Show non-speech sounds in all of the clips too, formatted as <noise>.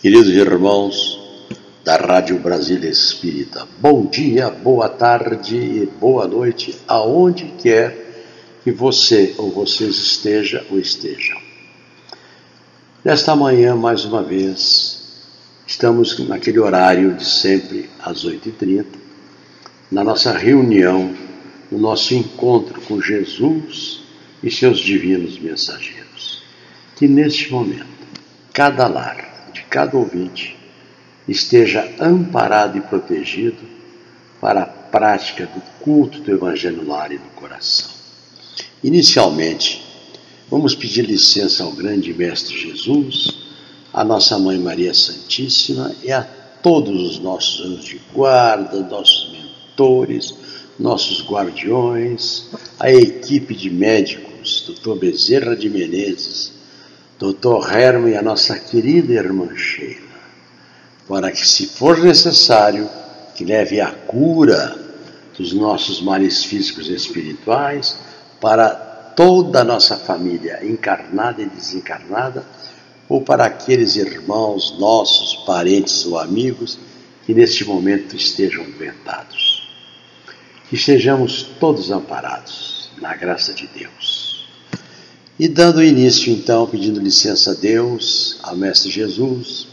Queridos irmãos da Rádio Brasília Espírita, bom dia, boa tarde e boa noite, aonde quer que você ou vocês esteja ou estejam. Nesta manhã, mais uma vez, estamos naquele horário de sempre, às 8h30, na nossa reunião, no nosso encontro com Jesus e seus divinos mensageiros. Que neste momento, cada lar, cada ouvinte esteja amparado e protegido para a prática do culto do Evangelho lar e no coração. Inicialmente, vamos pedir licença ao grande Mestre Jesus, à nossa Mãe Maria Santíssima e a todos os nossos anjos de guarda, nossos mentores, nossos guardiões, a equipe de médicos, Dr. Bezerra de Menezes, Dr. Herman e a nossa querida irmã Sheila, para que, se for necessário, que leve a cura dos nossos males físicos e espirituais para toda a nossa família, encarnada e desencarnada, ou para aqueles irmãos nossos, parentes ou amigos que neste momento estejam doentados. Que estejamos todos amparados na graça de Deus. E dando início, então, pedindo licença a Deus, ao Mestre Jesus,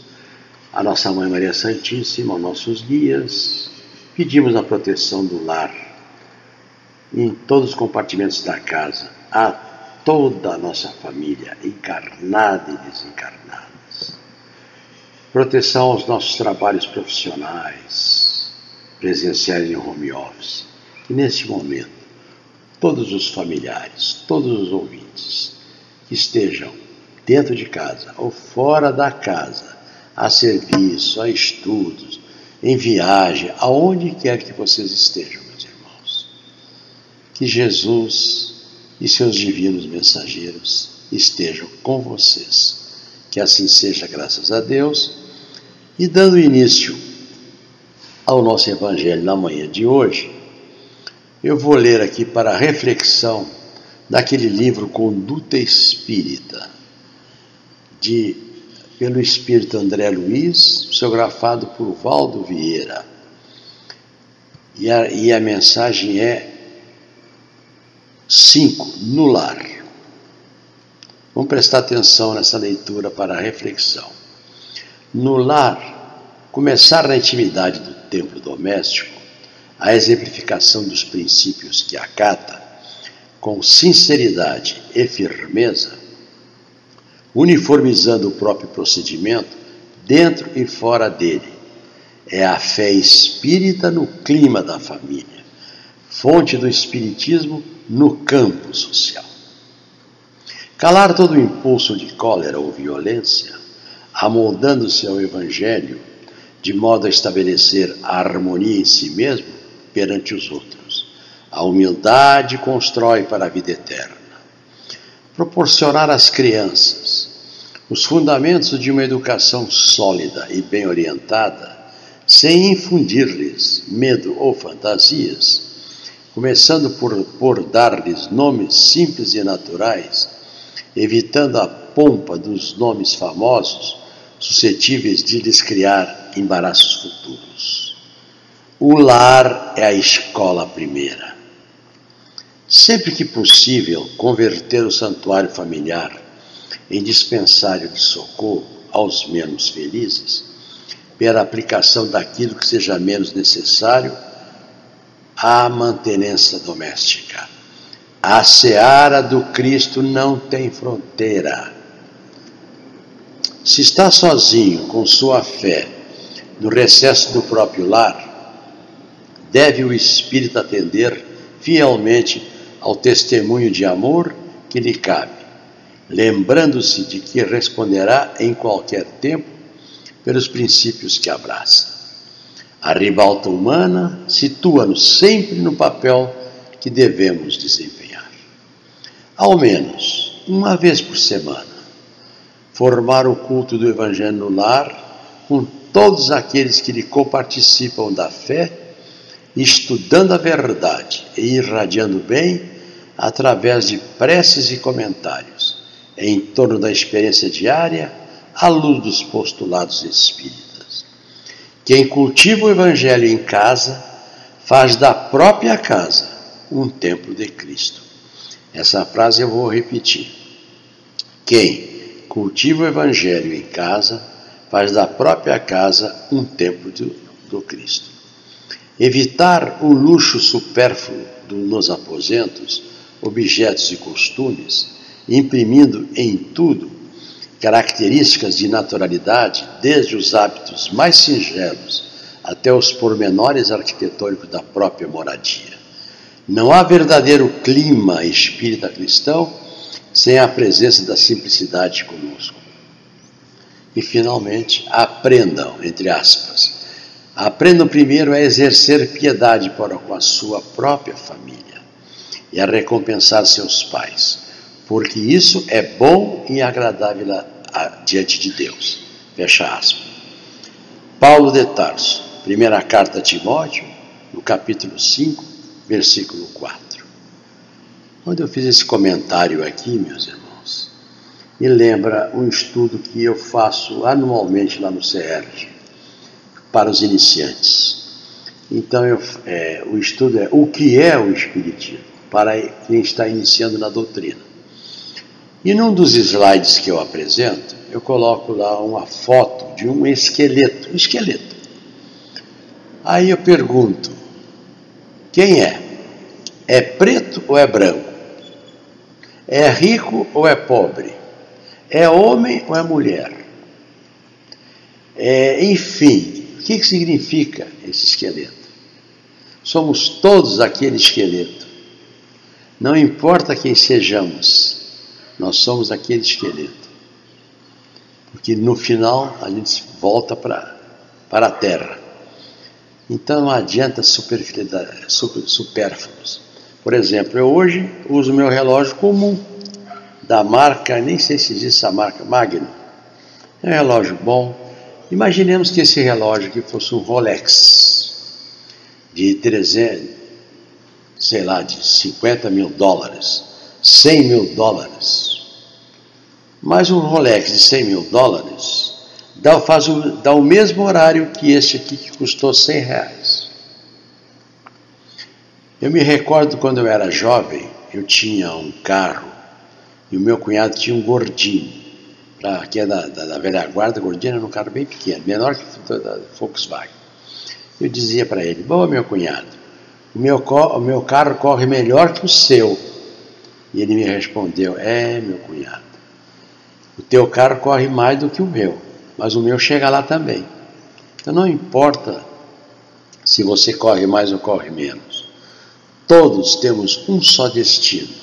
a nossa Mãe Maria Santíssima, aos nossos guias, pedimos a proteção do lar, em todos os compartimentos da casa, a toda a nossa família, encarnada e desencarnada. Proteção aos nossos trabalhos profissionais, presenciais em home office. E neste momento, todos os familiares, todos os ouvintes, estejam dentro de casa ou fora da casa, a serviço, a estudos, em viagem, aonde quer que vocês estejam, meus irmãos. Que Jesus e seus divinos mensageiros estejam com vocês. Que assim seja, graças a Deus. E dando início ao nosso Evangelho na manhã de hoje, eu vou ler aqui para reflexão daquele livro Conduta Espírita, de, pelo espírito André Luiz, psicografado por Valdo Vieira. E a, e a mensagem é 5. No lar. Vamos prestar atenção nessa leitura para reflexão. No lar, começar na intimidade do templo doméstico, a exemplificação dos princípios que acata com sinceridade e firmeza, uniformizando o próprio procedimento dentro e fora dele. É a fé espírita no clima da família, fonte do espiritismo no campo social. Calar todo impulso de cólera ou violência, amoldando-se ao Evangelho, de modo a estabelecer a harmonia em si mesmo perante os outros a humildade constrói para a vida eterna. Proporcionar às crianças os fundamentos de uma educação sólida e bem orientada, sem infundir-lhes medo ou fantasias, começando por, por dar-lhes nomes simples e naturais, evitando a pompa dos nomes famosos suscetíveis de lhes criar embaraços futuros. O lar é a escola primeira. Sempre que possível, converter o santuário familiar em dispensário de socorro aos menos felizes, pela aplicação daquilo que seja menos necessário à mantenência doméstica. A seara do Cristo não tem fronteira. Se está sozinho com sua fé no recesso do próprio lar, deve o Espírito atender fielmente ao testemunho de amor que lhe cabe, lembrando-se de que responderá em qualquer tempo pelos princípios que abraça. A ribalta humana situa-nos sempre no papel que devemos desempenhar. Ao menos uma vez por semana, formar o culto do Evangelho no lar com todos aqueles que lhe coparticipam da fé, estudando a verdade e irradiando bem através de preces e comentários, em torno da experiência diária, à luz dos postulados espíritas. Quem cultiva o Evangelho em casa faz da própria casa um templo de Cristo. Essa frase eu vou repetir. Quem cultiva o Evangelho em casa faz da própria casa um templo do, do Cristo. Evitar o luxo supérfluo do, nos aposentos, objetos e costumes, imprimindo em tudo características de naturalidade, desde os hábitos mais singelos até os pormenores arquitetônicos da própria moradia. Não há verdadeiro clima espírita cristão sem a presença da simplicidade conosco. E, finalmente, aprendam, entre aspas, aprendam primeiro a exercer piedade para com a sua própria família e a recompensar seus pais, porque isso é bom e agradável a, a, diante de Deus. Fecha aspas. Paulo de Tarso, primeira carta a Timóteo, no capítulo 5, versículo 4. Quando eu fiz esse comentário aqui, meus irmãos, me lembra um estudo que eu faço anualmente lá no CERJ, para os iniciantes. Então, eu, é, o estudo é o que é o Espiritismo, para quem está iniciando na doutrina. E num dos slides que eu apresento, eu coloco lá uma foto de um esqueleto, um esqueleto. Aí eu pergunto, quem é? É preto ou é branco? É rico ou é pobre? É homem ou é mulher? É, enfim, o que, que significa esse esqueleto? Somos todos aquele esqueleto. Não importa quem sejamos, nós somos aquele esqueleto. Porque no final a gente volta para a terra. Então não adianta supérfluos. Por exemplo, eu hoje uso meu relógio comum, da marca, nem sei se existe essa marca, Magnum. É um relógio bom. Imaginemos que esse relógio aqui fosse um Rolex de 300, sei lá, de 50 mil dólares, 100 mil dólares. Mas um Rolex de 100 mil dólares dá, faz o, dá o mesmo horário que este aqui que custou 100 reais. Eu me recordo quando eu era jovem, eu tinha um carro e o meu cunhado tinha um gordinho, pra, que é da, da, da velha guarda, gordinho era um carro bem pequeno, menor que o da Volkswagen. Eu dizia para ele, bom meu cunhado, o meu, o meu carro corre melhor que o seu. E ele me respondeu, é meu cunhado, o teu carro corre mais do que o meu mas o meu chega lá também. Então não importa se você corre mais ou corre menos. Todos temos um só destino: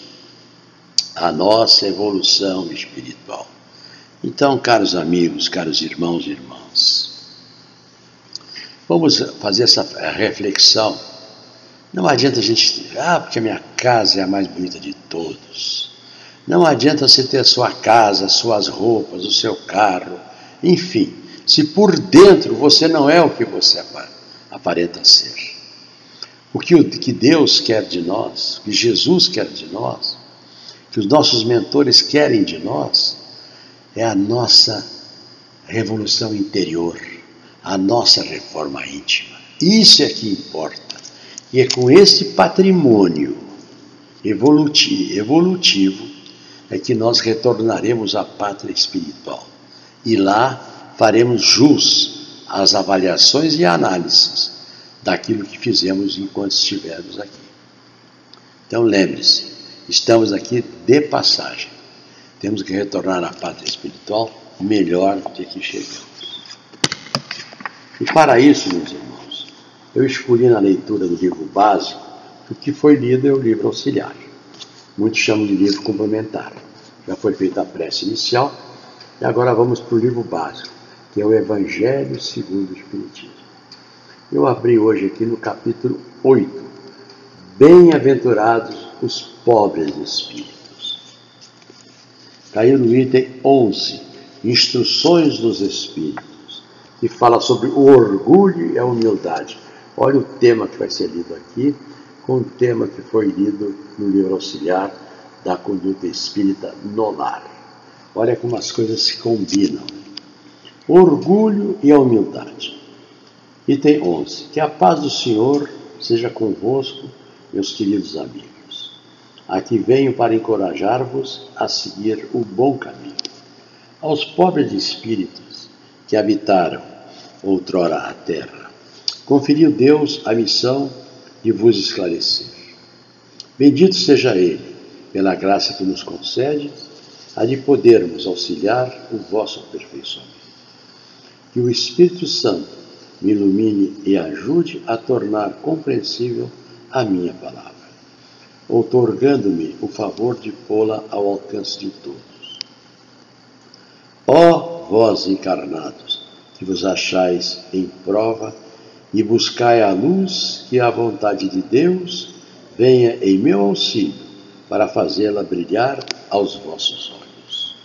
a nossa evolução espiritual. Então, caros amigos, caros irmãos e irmãs, vamos fazer essa reflexão. Não adianta a gente, ah, porque a minha casa é a mais bonita de todos. Não adianta você ter a sua casa, suas roupas, o seu carro, enfim, se por dentro você não é o que você aparenta ser. O que, Deus quer de nós, o que Jesus quer de nós, que os nossos mentores querem de nós, é a nossa revolução interior, a nossa reforma íntima. Isso é que importa. E é com esse patrimônio evolutivo, evolutivo é que nós retornaremos à pátria espiritual e lá faremos jus às avaliações e análises daquilo que fizemos enquanto estivermos aqui. Então lembre-se, estamos aqui de passagem. Temos que retornar à pátria espiritual melhor do que chegamos. E para isso, meus irmãos, eu escolhi na leitura do livro básico o que foi lido é o livro auxiliar. Muitos chamam de livro complementar. Já foi feita a prece inicial e agora vamos para o livro básico, que é o Evangelho segundo o Espiritismo. Eu abri hoje aqui no capítulo 8. Bem-aventurados os pobres espíritos. Caiu no item 11, Instruções dos Espíritos, que fala sobre o orgulho e a humildade. Olha o tema que vai ser lido aqui, com o tema que foi lido no livro auxiliar da conduta espírita no lar. Olha como as coisas se combinam. orgulho e a humildade. Item 11. Que a paz do Senhor seja convosco, meus queridos amigos. Aqui venho para encorajar-vos a seguir o bom caminho. Aos pobres espíritos que habitaram outrora a terra, conferiu Deus a missão de vos esclarecer. Bendito seja Ele, pela graça que nos concede, a de podermos auxiliar o vosso aperfeiçoamento. Que o Espírito Santo me ilumine e ajude a tornar compreensível a minha palavra, outorgando-me o favor de pô-la ao alcance de todos. Ó vós encarnados, que vos achais em prova e buscai a luz que a vontade de Deus venha em meu auxílio para fazê-la brilhar aos vossos olhos.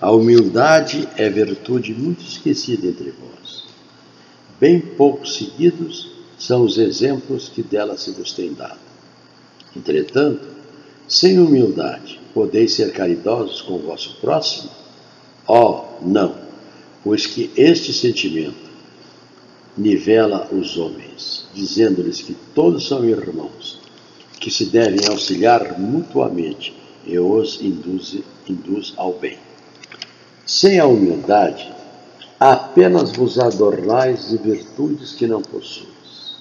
A humildade é virtude muito esquecida entre vós. Bem pouco seguidos são os exemplos que dela se vos têm dado. Entretanto, sem humildade, podeis ser caridosos com o vosso próximo? Oh, não, pois que este sentimento nivela os homens, dizendo-lhes que todos são irmãos, que se devem auxiliar mutuamente e os induz, induz ao bem. Sem a humildade, apenas vos adornais de virtudes que não possuis,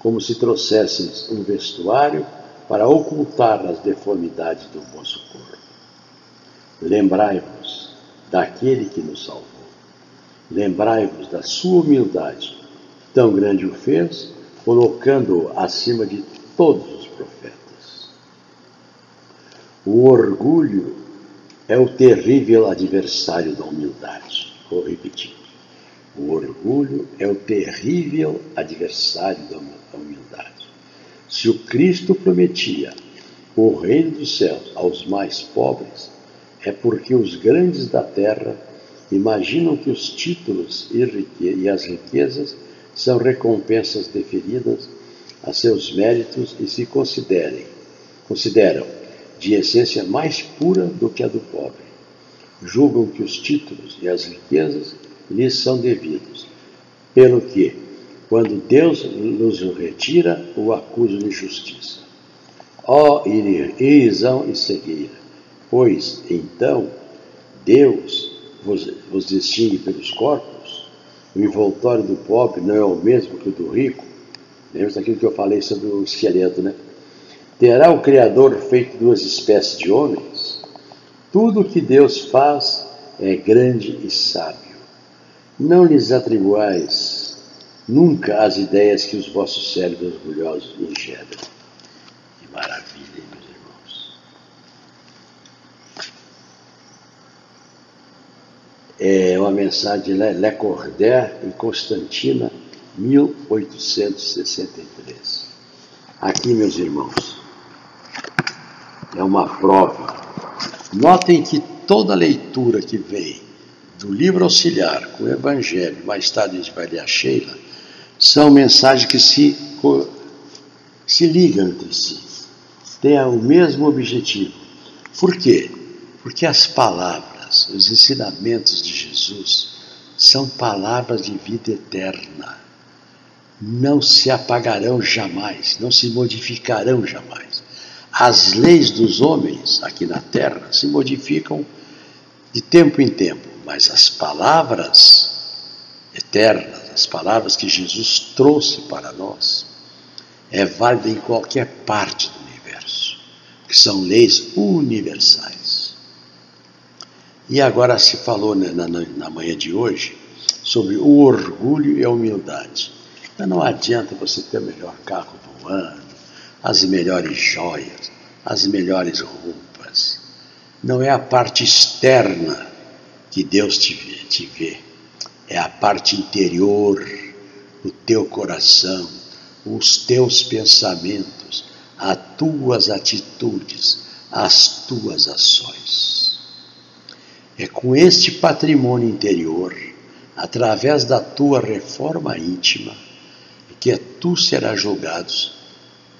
como se trouxesseis um vestuário para ocultar as deformidades do vosso corpo. Lembrai-vos daquele que nos salvou. Lembrai-vos da sua humildade, tão grande o fez, colocando-o acima de todos os profetas. O orgulho é o terrível adversário da humildade. Vou repetir. O orgulho é o terrível adversário da humildade. Se o Cristo prometia o reino dos céus aos mais pobres, é porque os grandes da terra imaginam que os títulos e as riquezas são recompensas deferidas a seus méritos e se considerem, consideram de essência mais pura do que a do pobre. Julgam que os títulos e as riquezas lhes são devidos, pelo que, quando Deus nos o retira, o acusam de justiça. Ó oh, irrisão e cegueira, pois então Deus vos, vos distingue pelos corpos, o envoltório do pobre não é o mesmo que o do rico. Lembra daquilo que eu falei sobre o esqueleto, né? Terá o Criador feito duas espécies de homens? Tudo o que Deus faz é grande e sábio. Não lhes atribuais nunca as ideias que os vossos cérebros orgulhosos engendram. Que maravilha, hein, meus irmãos. É uma mensagem de Le Cordaire em Constantina, 1863. Aqui, meus irmãos, é uma prova. Notem que toda leitura que vem do livro auxiliar com o Evangelho, mais tarde a gente vai ler a Sheila, são mensagens que se, se ligam entre si, têm o mesmo objetivo. Por quê? Porque as palavras, os ensinamentos de Jesus, são palavras de vida eterna. Não se apagarão jamais, não se modificarão jamais. As leis dos homens aqui na terra se modificam de tempo em tempo, mas as palavras eternas, as palavras que Jesus trouxe para nós, é válida em qualquer parte do universo, que são leis universais. E agora se falou na, na, na manhã de hoje sobre o orgulho e a humildade. Mas não adianta você ter o melhor carro do ano, as melhores joias, as melhores roupas. Não é a parte externa que Deus te te vê. é a parte interior, o teu coração, os teus pensamentos, as tuas atitudes, as tuas ações. É com este patrimônio interior, através da tua reforma íntima, que tu serás julgado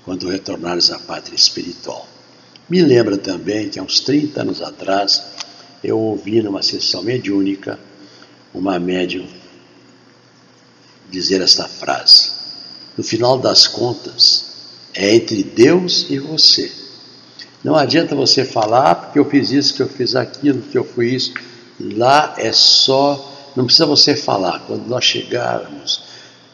quando retornares à pátria espiritual. Me lembra também que há uns 30 anos atrás eu ouvi numa sessão mediúnica uma médium dizer esta frase. No final das contas, é entre Deus e você. Não adianta você falar, porque eu fiz isso, que eu fiz aquilo, que eu fui isso. Lá é só, não precisa você falar. Quando nós chegarmos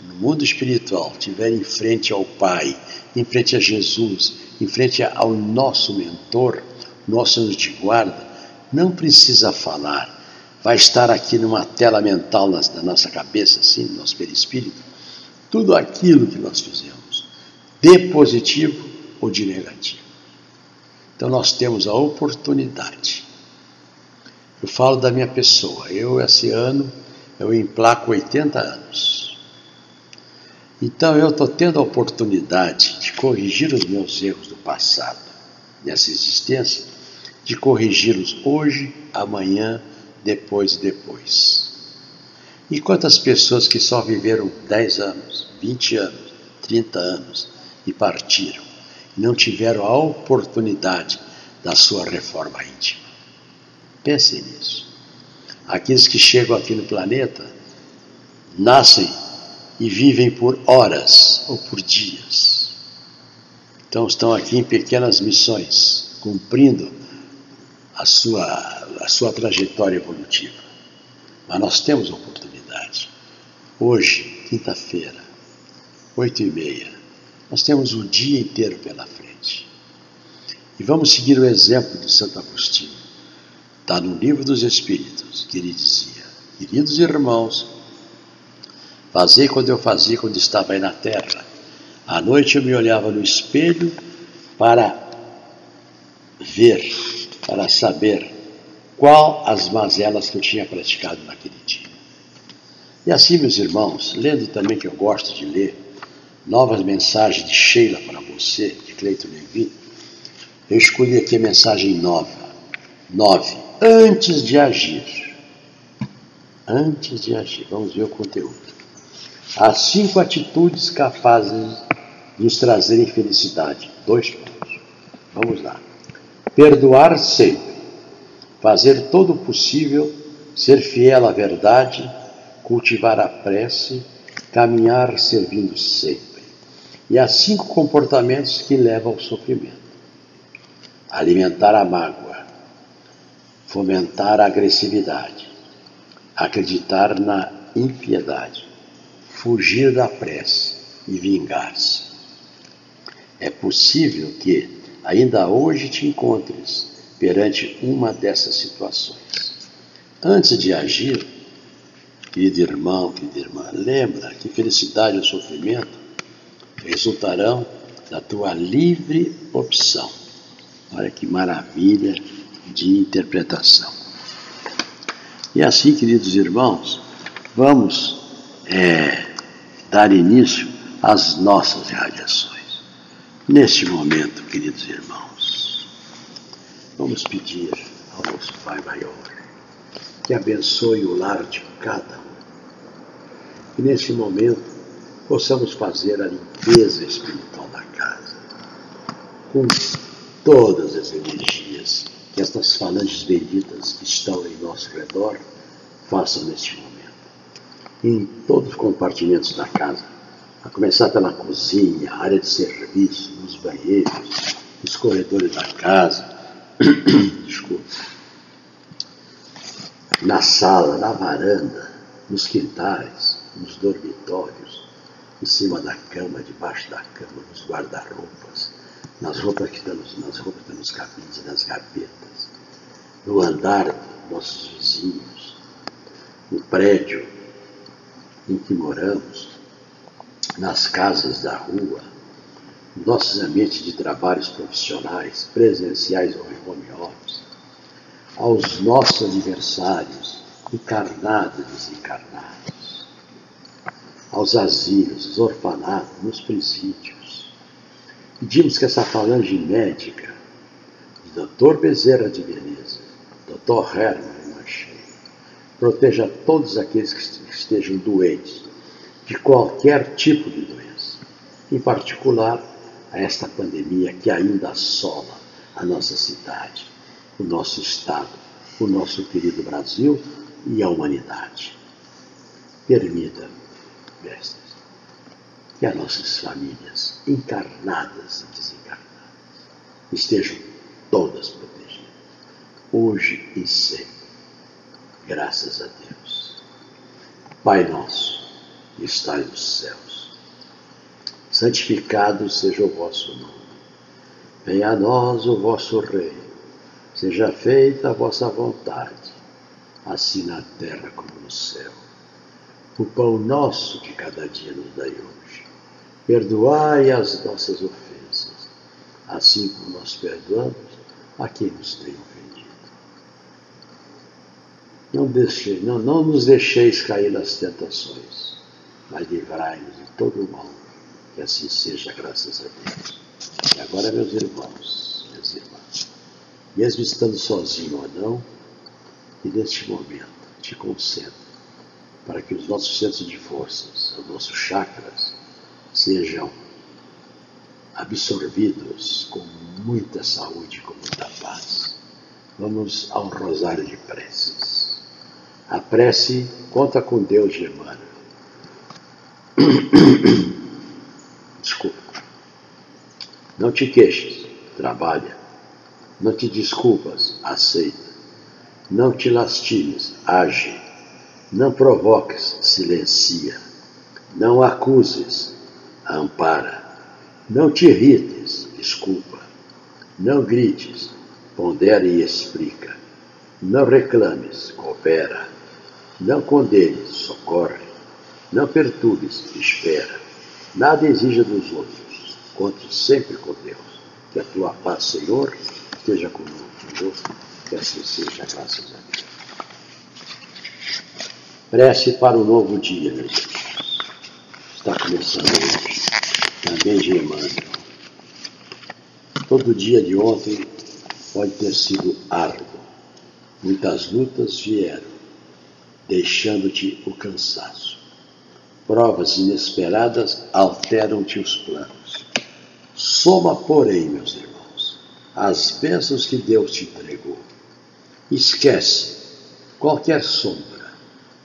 no mundo espiritual, estiver em frente ao Pai, em frente a Jesus, em frente ao nosso mentor, nosso anjo de guarda, não precisa falar. Vai estar aqui numa tela mental na, nossa cabeça, assim, no nosso perispírito, tudo aquilo que nós fizemos, de positivo ou de negativo. Então nós temos a oportunidade. Eu falo da minha pessoa. Eu, esse ano, eu emplaco 80 anos. Então eu estou tendo a oportunidade de corrigir os meus erros do passado, nessa existência, de corrigi-los hoje, amanhã, depois e depois. E quantas pessoas que só viveram 10 anos, 20 anos, 30 anos e partiram? Não tiveram a oportunidade da sua reforma íntima. Pensem nisso. Aqueles que chegam aqui no planeta nascem e vivem por horas ou por dias. Então estão aqui em pequenas missões, cumprindo a sua, a sua trajetória evolutiva. Mas nós temos oportunidade. Hoje, quinta-feira, oito e meia, nós temos o dia inteiro pela frente. E vamos seguir o exemplo de Santo Agostinho. Está no livro dos Espíritos, que ele dizia: Queridos irmãos, fazei quando eu fazia quando estava aí na terra. À noite eu me olhava no espelho para ver, para saber qual as mazelas que eu tinha praticado naquele dia. E assim, meus irmãos, lendo também que eu gosto de ler, novas mensagens de Sheila para você, de Cleiton Levi, eu escolhi aqui a mensagem nova. Nove. Antes de agir. Antes de agir. Vamos ver o conteúdo. As cinco atitudes capazes de nos trazerem felicidade. Dois pontos. Vamos lá. Perdoar sempre. Fazer todo o possível, ser fiel à verdade, cultivar a prece, caminhar servindo sempre. E há cinco comportamentos que levam ao sofrimento: alimentar a mágoa, fomentar a agressividade, acreditar na impiedade, fugir da prece e vingar-se. É possível que ainda hoje te encontres perante uma dessas situações. Antes de agir, querido irmão, querida irmã, lembra que felicidade ou sofrimento resultarão da tua livre opção. Olha que maravilha de interpretação. E assim, queridos irmãos, vamos é, dar início às nossas radiações. Neste momento, queridos irmãos, vamos pedir ao nosso Pai Maior que abençoe o lar de cada um. E neste momento, possamos fazer a limpeza espiritual da casa, com todas as energias que estas falanges benditas que estão em nosso redor façam neste momento. Em todos os compartimentos da casa, a começar pela cozinha, área de serviço, nos banheiros, nos corredores da casa, <coughs> desculpa, na sala, na varanda, nos quintais, nos dormitórios, em cima da cama, debaixo da cama, nos guarda-roupas, nas roupas que estão nas roupas que estão nos cabines e nas gavetas, no andar dos nossos vizinhos, no prédio em que moramos, nas casas da rua, nossos ambientes de trabalhos profissionais, presenciais ou em home office, aos nossos aniversários, encarnados e desencarnados aos asilos, aos orfanatos, nos presídios. Pedimos que essa falange médica, do Dr. Bezerra de Veneza, Dr. Herman Machei, proteja todos aqueles que estejam doentes, de qualquer tipo de doença, em particular a esta pandemia que ainda assola a nossa cidade, o nosso Estado, o nosso querido Brasil e a humanidade. Permita, mestres, que as nossas famílias, encarnadas e desencarnadas, estejam todas protegidas, hoje e sempre, graças a Deus. Pai nosso, que estais nos céus, santificado seja o vosso nome. Venha a nós o vosso reino, seja feita a vossa vontade, assim na terra como no céu. O pão nosso de cada dia nos dai hoje. Perdoai as nossas ofensas, assim como nós perdoamos a quem nos tem ofendido. Não, deixe, não, não nos deixeis cair nas tentações, mas livrai-nos de todo o mal, que assim seja, graças a Deus. E agora, meus irmãos, minhas irmãs, mesmo estando sozinho ou não, e neste momento te concentro para que os nossos centros de forças, os nossos chakras, sejam absorvidos com muita saúde, com muita paz. Vamos ao rosário de preces. A prece conta com Deus, Germano. <coughs> Desculpa. Não te queixes, trabalha. Não te desculpas, aceita. Não te lastimes, age. Não provoques, silencia. Não acuses, ampara. Não te irrites, desculpa. Não grites, pondera e explica. Não reclames, coopera. Não condenes, socorre. Não perturbes, espera. Nada exija dos outros. Conte sempre com Deus. Que a tua paz, Senhor, esteja conosco. Que assim seja, graças a Deus. Prece para o novo dia, meus irmãos. Está começando hoje. Também Emmanuel. Todo dia de ontem pode ter sido árduo. Muitas lutas vieram, deixando-te o cansaço. Provas inesperadas alteram-te os planos. Soma, porém, meus irmãos, as bênçãos que Deus te entregou. Esquece qualquer sombra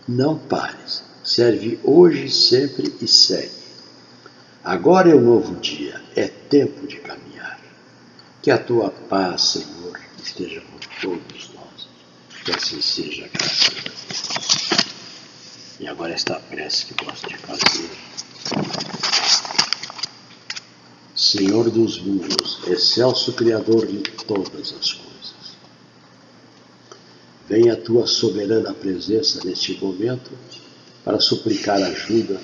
não pares. Serve hoje, sempre e segue. Agora é um novo dia, é tempo de caminhar. Que a tua paz, Senhor, esteja com todos nós. Que assim seja, graças a Deus. E agora esta prece que gosto de fazer. Senhor dos mundos, excelso Criador de todas as coisas Venha a tua soberana presença neste momento para suplicar ajuda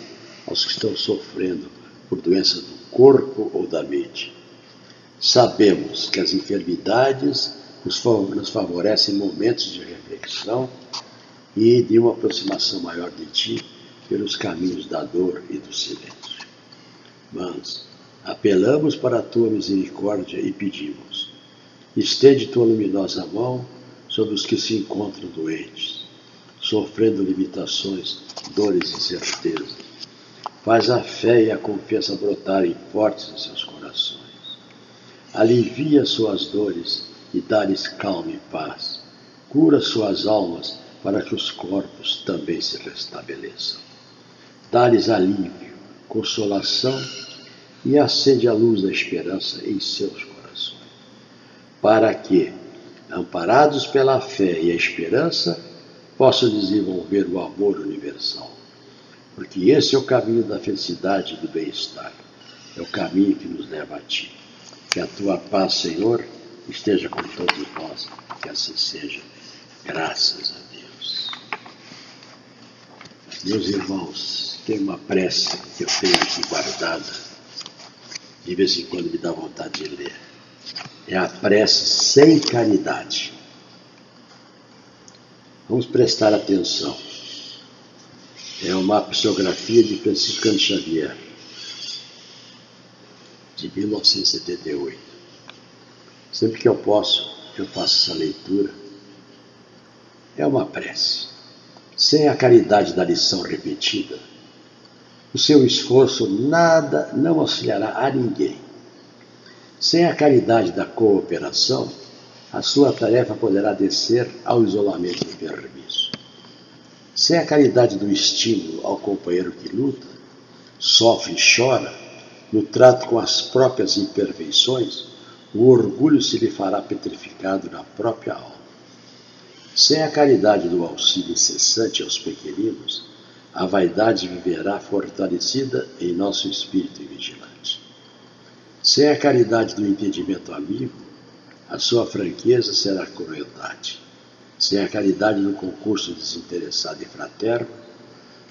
aos que estão sofrendo por doença do corpo ou da mente. Sabemos que as enfermidades nos favorecem momentos de reflexão e de uma aproximação maior de ti pelos caminhos da dor e do silêncio. Mas apelamos para a tua misericórdia e pedimos: estende tua luminosa mão sobre os que se encontram doentes, sofrendo limitações, dores e incertezas. Faz a fé e a confiança brotarem fortes em seus corações. Alivia suas dores e dá-lhes calma e paz. Cura suas almas para que os corpos também se restabeleçam. Dá-lhes alívio, consolação e acende a luz da esperança em seus corações, para que, amparados pela fé e a esperança, possam desenvolver o amor universal. Porque esse é o caminho da felicidade e do bem-estar. É o caminho que nos leva a Ti. Que a Tua paz, Senhor, esteja com todos nós. Que assim seja. Graças a Deus. Meus irmãos, tem uma prece que eu tenho aqui guardada. De vez em quando me dá vontade de ler é a prece sem caridade. Vamos prestar atenção. É uma psicografia de Franciscano Xavier, de 1978. Sempre que eu posso, eu faço essa leitura. É uma prece. Sem a caridade da lição repetida, o seu esforço nada não auxiliará a ninguém sem a caridade da cooperação, a sua tarefa poderá descer ao isolamento enfermiço. Sem a caridade do estímulo ao companheiro que luta, sofre e chora, no trato com as próprias imperfeições, o orgulho se lhe fará petrificado na própria alma. Sem a caridade do auxílio incessante aos pequeninos, a vaidade viverá fortalecida em nosso espírito vigilante. Sem a caridade do entendimento amigo, a sua franqueza será crueldade. Sem a caridade do concurso desinteressado e fraterno,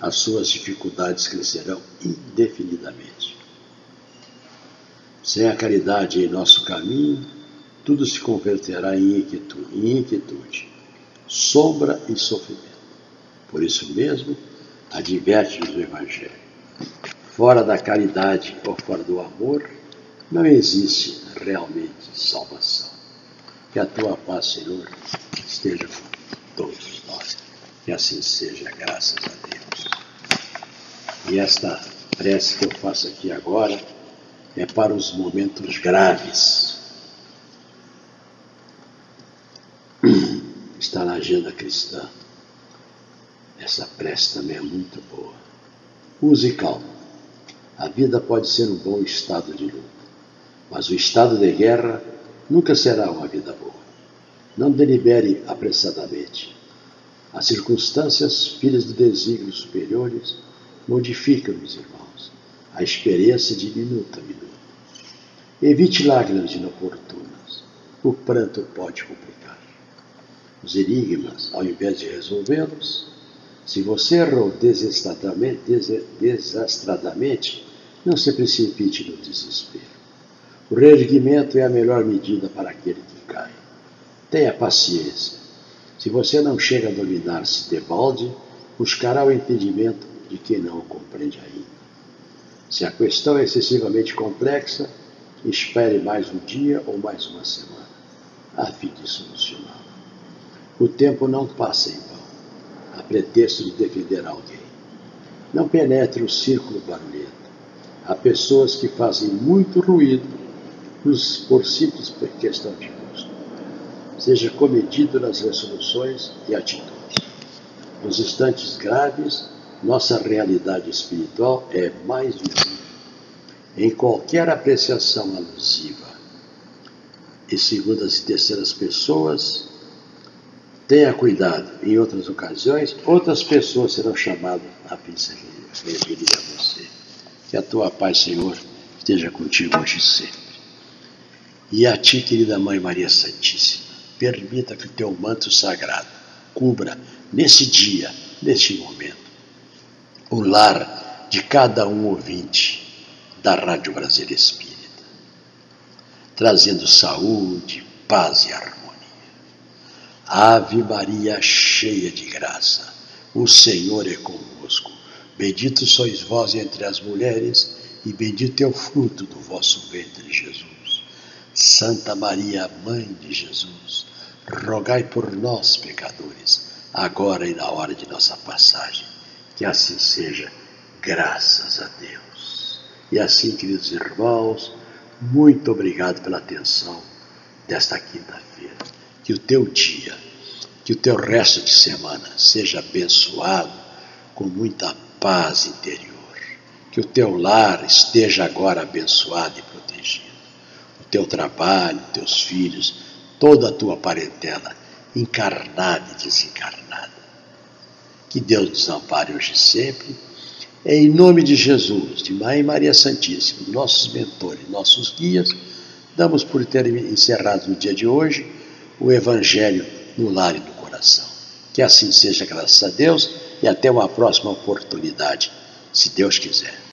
as suas dificuldades crescerão indefinidamente. Sem a caridade em nosso caminho, tudo se converterá em inquietude, em inquietude, sombra e sofrimento. Por isso mesmo, adverte-nos o Evangelho. Fora da caridade ou fora do amor, não existe realmente salvação. Que a tua paz, Senhor, esteja com todos nós. Que assim seja, graças a Deus. E esta prece que eu faço aqui agora é para os momentos graves. <clears throat> Está na agenda cristã. Essa prece também é muito boa. Use calma. A vida pode ser um bom estado de luta, mas o estado de guerra nunca será uma vida boa. Não delibere apressadamente. As circunstâncias, filhas de desígnios superiores, modificam, meus irmãos, a experiência de minuto a minuto. Evite lágrimas inoportunas. O pranto pode complicar. Os enigmas, ao invés de resolvê-los, se você errou desastradamente, desastradamente, não se precipite no desespero. O reerguimento é a melhor medida para aquele que cai. Tenha paciência. Se você não chega a dominar-se de balde, buscará o entendimento de quem não o compreende ainda. Se a questão é excessivamente complexa, espere mais um dia ou mais uma semana, a fim de solucioná-la. O tempo não passa em vão, a pretexto de defender alguém. Não penetre o círculo barulhento. Há pessoas que fazem muito ruído por simples questão de gosto. Seja comedido nas resoluções e atitudes. Nos instantes graves, nossa realidade espiritual é mais visível. Em qualquer apreciação alusiva e segundas e terceiras pessoas, tenha cuidado. Em outras ocasiões, outras pessoas serão chamadas a referir a você. Que a tua paz, Senhor, esteja contigo hoje sempre. E a ti, querida Mãe Maria Santíssima, permita que o teu manto sagrado cubra nesse dia, neste momento, o lar de cada um ouvinte da Rádio Brasília Espírita, trazendo saúde, paz e harmonia. Ave Maria, cheia de graça, o Senhor é convosco. Bendito sois vós entre as mulheres, e bendito é o fruto do vosso ventre, Jesus. Santa Maria, Mãe de Jesus, rogai por nós, pecadores, agora e na hora de nossa passagem que assim seja, graças a Deus. E assim, queridos irmãos, muito obrigado pela atenção desta quinta-feira. Que o teu dia, que o teu resto de semana seja abençoado com muita paz interior. Que o teu lar esteja agora abençoado e protegido. Teu trabalho, teus filhos, toda a tua parentela, encarnada e desencarnada que Deus nos ampare hoje e sempre. Em nome de Jesus, de Mãe Maria Santíssima, nossos mentores, nossos guias, damos por ter encerrado no dia de hoje o Evangelho no lar e no coração. Que assim seja, graças a Deus, e até uma próxima oportunidade, se Deus quiser.